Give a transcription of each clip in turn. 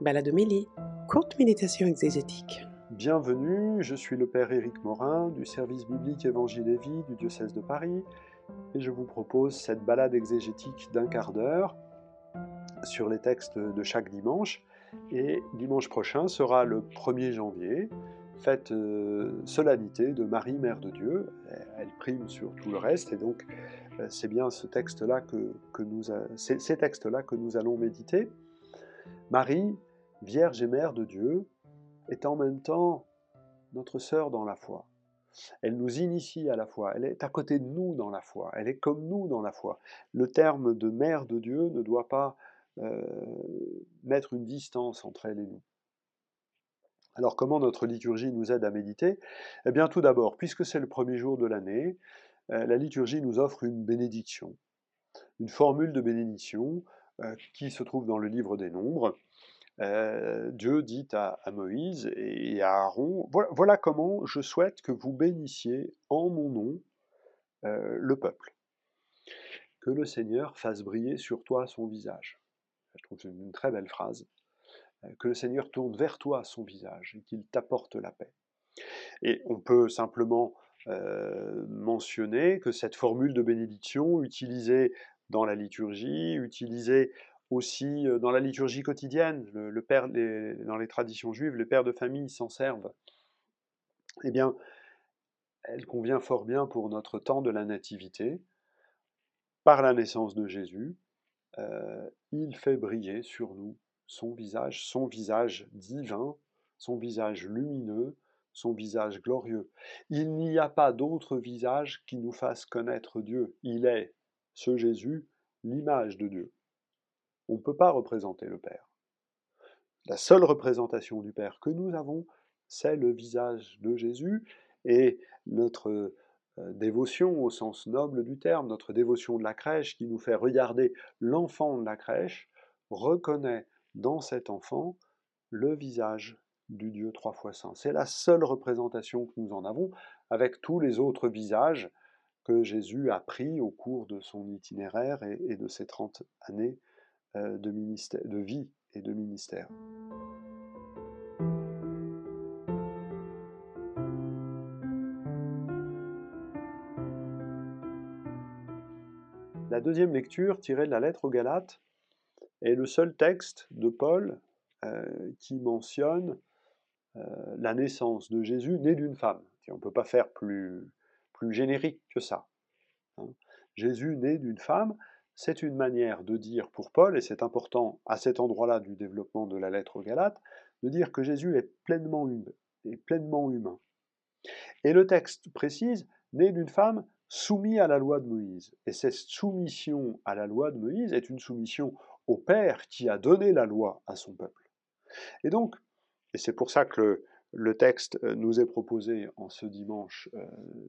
Baladomélie, courte méditation exégétique. Bienvenue, je suis le Père Éric Morin du service biblique Évangile et Vie du diocèse de Paris et je vous propose cette balade exégétique d'un quart d'heure sur les textes de chaque dimanche. Et dimanche prochain sera le 1er janvier, fête euh, solennité de Marie, Mère de Dieu. Elle prime sur tout le reste et donc euh, c'est bien ce texte-là que, que nous ces textes-là que nous allons méditer. Marie, Vierge et Mère de Dieu, est en même temps notre sœur dans la foi. Elle nous initie à la foi, elle est à côté de nous dans la foi, elle est comme nous dans la foi. Le terme de Mère de Dieu ne doit pas euh, mettre une distance entre elle et nous. Alors comment notre liturgie nous aide à méditer? Eh bien tout d'abord, puisque c'est le premier jour de l'année, euh, la liturgie nous offre une bénédiction, une formule de bénédiction euh, qui se trouve dans le livre des Nombres. Euh, Dieu dit à, Moïse et à Aaron, voilà, comment je souhaite que vous bénissiez en mon nom le peuple. Que le Seigneur fasse briller sur toi son visage. Je trouve c'est une très belle phrase. Que le Seigneur tourne vers toi son visage et qu'il t'apporte la paix. Et on peut simplement mentionner que cette formule de bénédiction utilisée dans la liturgie, utilisée aussi dans la liturgie quotidienne, le, père, dans les traditions juives, les pères de famille s'en servent. Eh bien, elle convient fort bien pour notre temps de la Nativité. Par la naissance de Jésus, il fait briller sur nous son visage, son visage divin, son visage lumineux, son visage glorieux. Il n'y a pas d'autre visage qui nous fasse connaître Dieu. Il est, ce Jésus, l'image de Dieu. On ne peut pas représenter le Père. La seule représentation du Père que nous avons, c'est le visage de Jésus et notre euh, dévotion au sens noble du terme, notre dévotion de la crèche qui nous fait regarder l'enfant de la crèche, reconnaît dans cet enfant le visage du Dieu trois fois saint. C'est la seule représentation que nous en avons, avec tous les autres visages que Jésus a pris au cours de son itinéraire et, de ses 30 années de, ministère, de vie et de ministère. La deuxième lecture, tirée de la lettre aux Galates, est le seul texte de Paul euh, qui mentionne euh, la naissance de Jésus né d'une femme. On ne peut pas faire plus, plus générique que ça. Hein. Jésus né d'une femme, c'est une manière de dire pour Paul, et c'est important à cet endroit-là du développement de la lettre aux Galates, de dire que Jésus est pleinement, humain, est pleinement humain. Et le texte précise, né d'une femme soumise à la loi de Moïse. Et cette soumission à la loi de Moïse est une soumission au Père qui a donné la loi à son peuple. Et donc, et c'est pour ça que le, texte euh, nous est proposé en ce dimanche euh,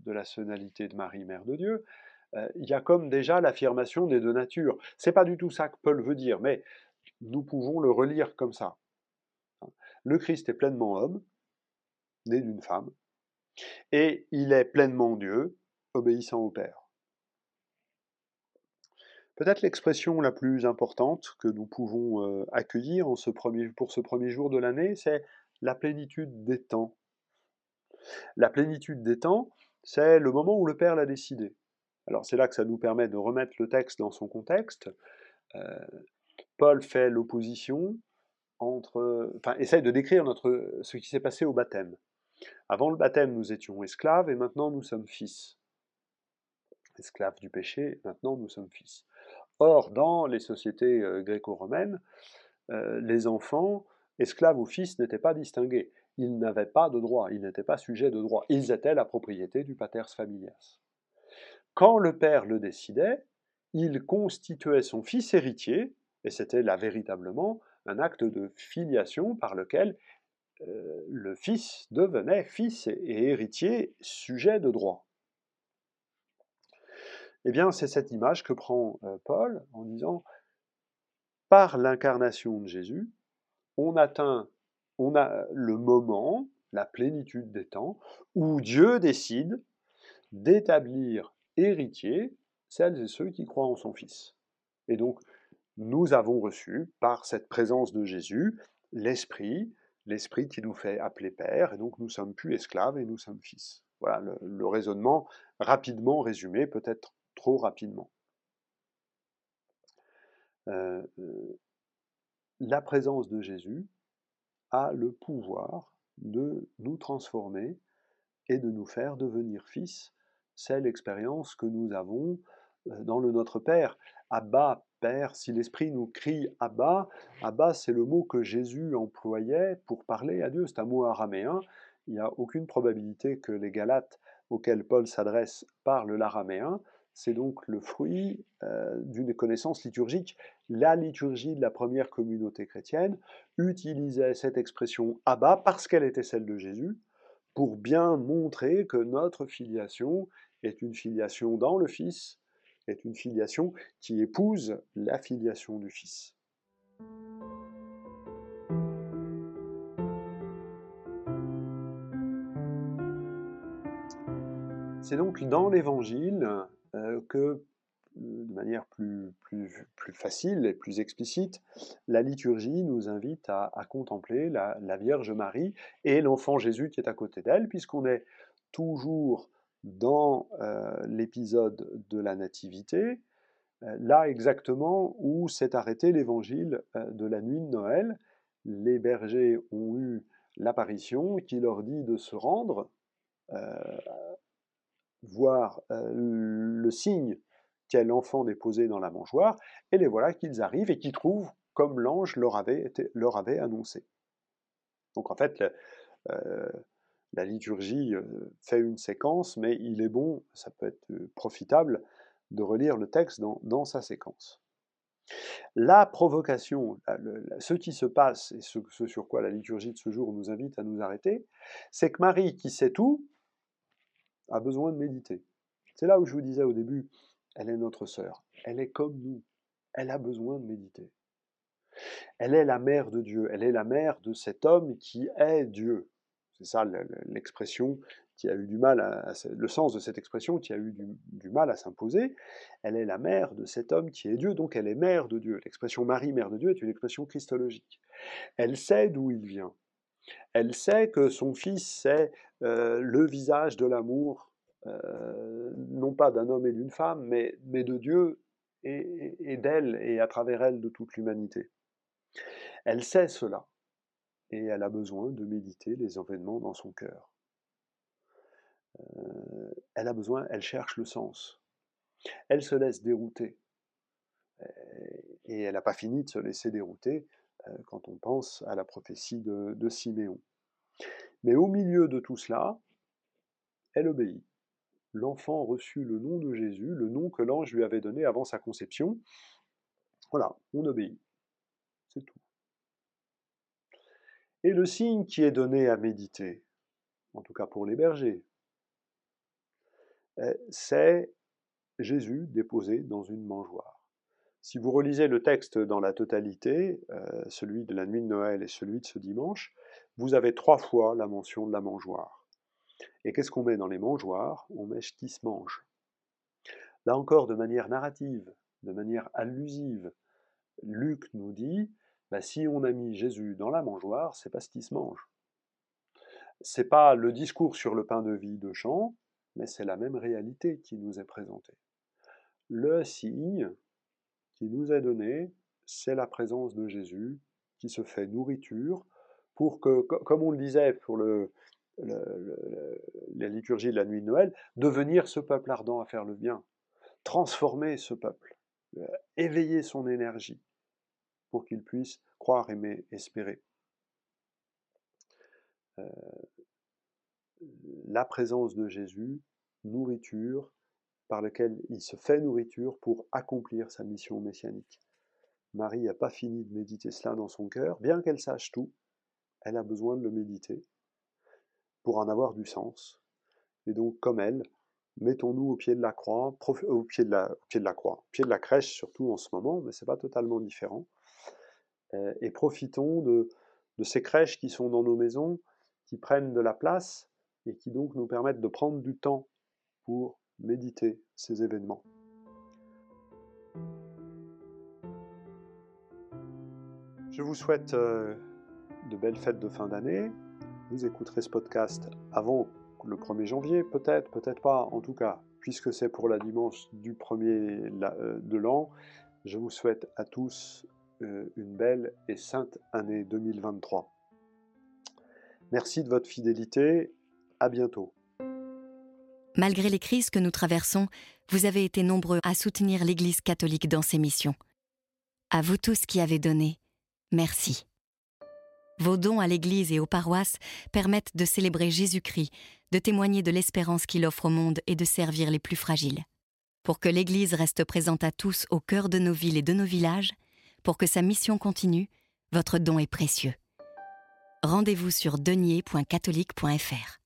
de la sonalité de Marie, Mère de Dieu, il y a comme déjà l'affirmation des deux natures. C'est pas du tout ça que Paul veut dire, mais nous pouvons le relire comme ça. Le Christ est pleinement homme, né d'une femme, et il est pleinement Dieu, obéissant au Père. Peut-être l'expression la plus importante que nous pouvons accueillir en ce premier, pour ce premier jour de l'année, c'est la plénitude des temps. La plénitude des temps, c'est le moment où le Père l'a décidé. Alors c'est là que ça nous permet de remettre le texte dans son contexte. Paul fait l'opposition entre, enfin, essaye de décrire ce qui s'est passé au baptême. Avant le baptême, nous étions esclaves et maintenant nous sommes fils. Esclaves du péché, maintenant nous sommes fils. Or, dans les sociétés euh, gréco-romaines, euh, les enfants, esclaves ou fils, n'étaient pas distingués. Ils n'avaient pas de droit, ils n'étaient pas sujets de droit. Ils étaient la propriété du pater familias. Quand le père le décidait, il constituait son fils héritier, et c'était là véritablement un acte de filiation par lequel euh, le fils devenait fils et héritier sujet de droit. Eh bien, c'est cette image que prend euh, Paul en disant par l'incarnation de Jésus, on atteint, on a le moment, la plénitude des temps, où Dieu décide d'établir héritiers celles et ceux qui croient en son Fils. Et donc, nous avons reçu, par cette présence de Jésus, l'Esprit, l'Esprit qui nous fait appeler Père, et donc nous sommes plus esclaves et nous sommes fils. Voilà le, raisonnement rapidement résumé, peut-être trop rapidement. Euh, euh, la présence de Jésus a le pouvoir de nous transformer et de nous faire devenir fils. C'est l'expérience que nous avons euh, dans le Notre Père. Abba, Père, si l'Esprit nous crie Abba, Abba c'est le mot que Jésus employait pour parler à Dieu, c'est un mot araméen, il n'y a aucune probabilité que les Galates auxquels Paul s'adresse parlent l'araméen, c'est donc le fruit euh, d'une connaissance liturgique. La liturgie de la première communauté chrétienne utilisait cette expression Abba parce qu'elle était celle de Jésus, pour bien montrer que notre filiation est une filiation dans le Fils, est une filiation qui épouse la filiation du Fils. C'est donc dans l'Évangile euh, que, de manière plus, facile et plus explicite, la liturgie nous invite à, contempler la, Vierge Marie et l'enfant Jésus qui est à côté d'elle, puisqu'on est toujours dans euh, l'épisode de la Nativité, euh, là exactement où s'est arrêté l'évangile de la nuit de Noël. Les bergers ont eu l'apparition qui leur dit de se rendre voir le signe qu'est l'enfant déposé dans la mangeoire, et les voilà qu'ils arrivent et qu'ils trouvent comme l'ange leur avait, leur avait annoncé. Donc en fait, la liturgie fait une séquence, mais il est bon, ça peut être profitable, de relire le texte dans, sa séquence. La provocation, ce qui se passe, et ce, sur quoi la liturgie de ce jour nous invite à nous arrêter, c'est que Marie, qui sait tout, a besoin de méditer. C'est là où je vous disais au début, elle est notre sœur, elle est comme nous, elle a besoin de méditer. Elle est la mère de Dieu, elle est la mère de cet homme qui est Dieu. C'est ça l'expression qui a eu du mal, à, le sens de cette expression qui a eu du, mal à s'imposer. Elle est la mère de cet homme qui est Dieu, donc elle est mère de Dieu. L'expression Marie, mère de Dieu, est une expression christologique. Elle sait d'où il vient. Elle sait que son fils, c'est euh, le visage de l'amour, euh, non pas d'un homme et d'une femme, mais, de Dieu et, d'elle et à travers elle de toute l'humanité. Elle sait cela et elle a besoin de méditer les événements dans son cœur. Euh, elle a besoin, elle cherche le sens. Elle se laisse dérouter. Et elle n'a pas fini de se laisser dérouter quand on pense à la prophétie de Siméon. Mais au milieu de tout cela, elle obéit. L'enfant reçut le nom de Jésus, le nom que l'ange lui avait donné avant sa conception. Voilà, on obéit. C'est tout. Et le signe qui est donné à méditer, en tout cas pour les bergers, eh, c'est Jésus déposé dans une mangeoire. Si vous relisez le texte dans la totalité, euh, celui de la nuit de Noël et celui de ce dimanche, vous avez trois fois la mention de la mangeoire. Et qu'est-ce qu'on met dans les mangeoires? On met ce qui se mange. Là encore, de manière narrative, de manière allusive, Luc nous dit bah, si on a mis Jésus dans la mangeoire, c'est pas ce qui se mange. C'est pas le discours sur le pain de vie de Chant, mais c'est la même réalité qui nous est présentée. Le signe qui nous est donné, c'est la présence de Jésus qui se fait nourriture pour que, comme on le disait pour le, la liturgie de la nuit de Noël, devenir ce peuple ardent à faire le bien, transformer ce peuple, euh, éveiller son énergie pour qu'il puisse croire, aimer, espérer. Euh, la présence de Jésus, nourriture, par laquelle il se fait nourriture pour accomplir sa mission messianique. Marie n'a pas fini de méditer cela dans son cœur, bien qu'elle sache tout, elle a besoin de le méditer pour en avoir du sens. Et donc, comme elle, mettons-nous au pied de la croix, au pied de la, pied de la croix, au pied de la crèche surtout en ce moment, mais c'est pas totalement différent. Euh, et profitons de, ces crèches qui sont dans nos maisons, qui prennent de la place et qui donc nous permettent de prendre du temps pour méditer ces événements. Je vous souhaite euh, de belles fêtes de fin d'année. Vous écouterez ce podcast avant le 1er janvier, peut-être, peut-être pas. En tout cas, puisque c'est pour la dimanche du premier euh, de l'an, je vous souhaite à tous une belle et sainte année 2023. Merci de votre fidélité. À bientôt. Malgré les crises que nous traversons, vous avez été nombreux à soutenir l'Église catholique dans ses missions. À vous tous qui avez donné, merci. Vos dons à l'Église et aux paroisses permettent de célébrer Jésus-Christ, de témoigner de l'espérance qu'il offre au monde et de servir les plus fragiles. Pour que l'Église reste présente à tous au cœur de nos villes et de nos villages, pour que sa mission continue, votre don est précieux. Rendez-vous sur denier.catholique.fr.